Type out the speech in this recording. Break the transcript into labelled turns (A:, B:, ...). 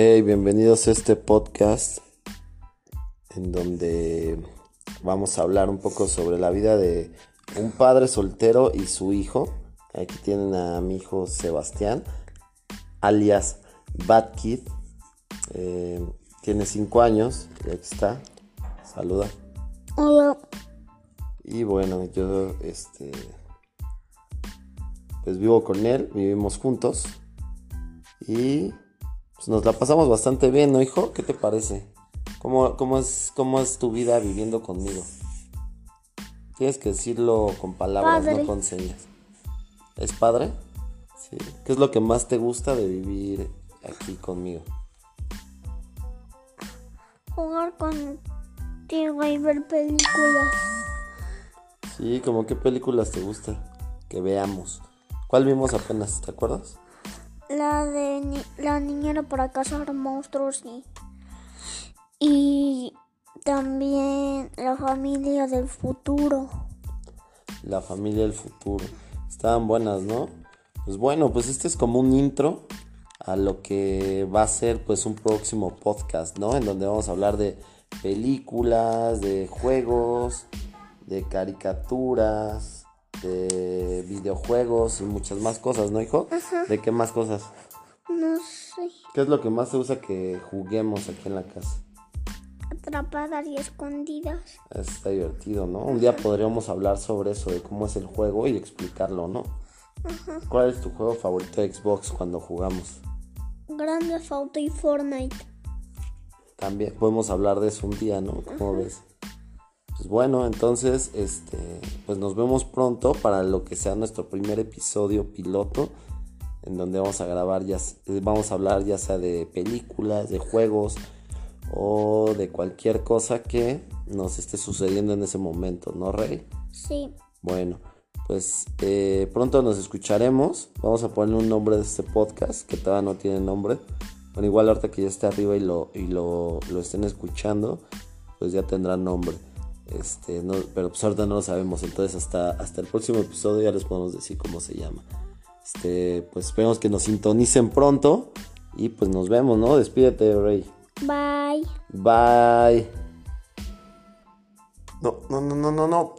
A: Hey, bienvenidos a este podcast en donde vamos a hablar un poco sobre la vida de un padre soltero y su hijo. Aquí tienen a mi hijo Sebastián, alias Bad Kid. Eh, tiene 5 años y aquí está. Saluda.
B: Hola.
A: Y bueno, yo este pues vivo con él, vivimos juntos y pues nos la pasamos bastante bien, ¿no, hijo? ¿Qué te parece? ¿Cómo, cómo, es, cómo es tu vida viviendo conmigo? Tienes que decirlo con palabras,
B: Padre.
A: no con señas. ¿Es padre? Sí. ¿Qué es lo que más te gusta de vivir aquí conmigo?
B: Jugar contigo y ver películas.
A: Sí, como qué películas te gustan que veamos. ¿Cuál vimos apenas? ¿Te acuerdas?
B: La de ni- la niñera para cazar monstruos y, y también la familia del futuro.
A: La familia del futuro. Estaban buenas, ¿no? Pues bueno, pues este es como un intro a lo que va a ser pues un próximo podcast, ¿no? En donde vamos a hablar de películas, de juegos, de caricaturas, de videojuegos y muchas más cosas, ¿no, hijo? ¿De qué más cosas?
B: No sé,
A: ¿Qué es lo que más te gusta que juguemos aquí en la casa?
B: atrapadas y escondidas.
A: Está divertido, ¿no? Un día podríamos hablar sobre eso, de cómo es el juego y explicarlo, ¿no? ¿Cuál es tu juego favorito de Xbox cuando jugamos?
B: Grande Auto y Fortnite.
A: También podemos hablar de eso un día, ¿no? ¿Cómo ves? Pues bueno, entonces, este, pues nos vemos pronto para lo que sea nuestro primer episodio piloto, en donde vamos a grabar ya, s- vamos a hablar ya sea de películas, de juegos o de cualquier cosa que nos esté sucediendo en ese momento, ¿no, Rey?
B: Sí,
A: Bueno, pues eh, pronto nos escucharemos. Vamos a ponerle un nombre de este podcast que todavía no tiene nombre. Bueno, igual ahorita que ya esté arriba y lo, y lo, lo estén escuchando, pues ya tendrá nombre. Este, no, pero pues ahorita no lo sabemos. Entonces hasta, hasta el próximo episodio ya les podemos decir cómo se llama. Este, pues esperemos que nos sintonicen pronto. Y pues nos vemos, ¿no? Despídete, Rey.
B: bye.
A: Bye. No, no, no, no, no, no.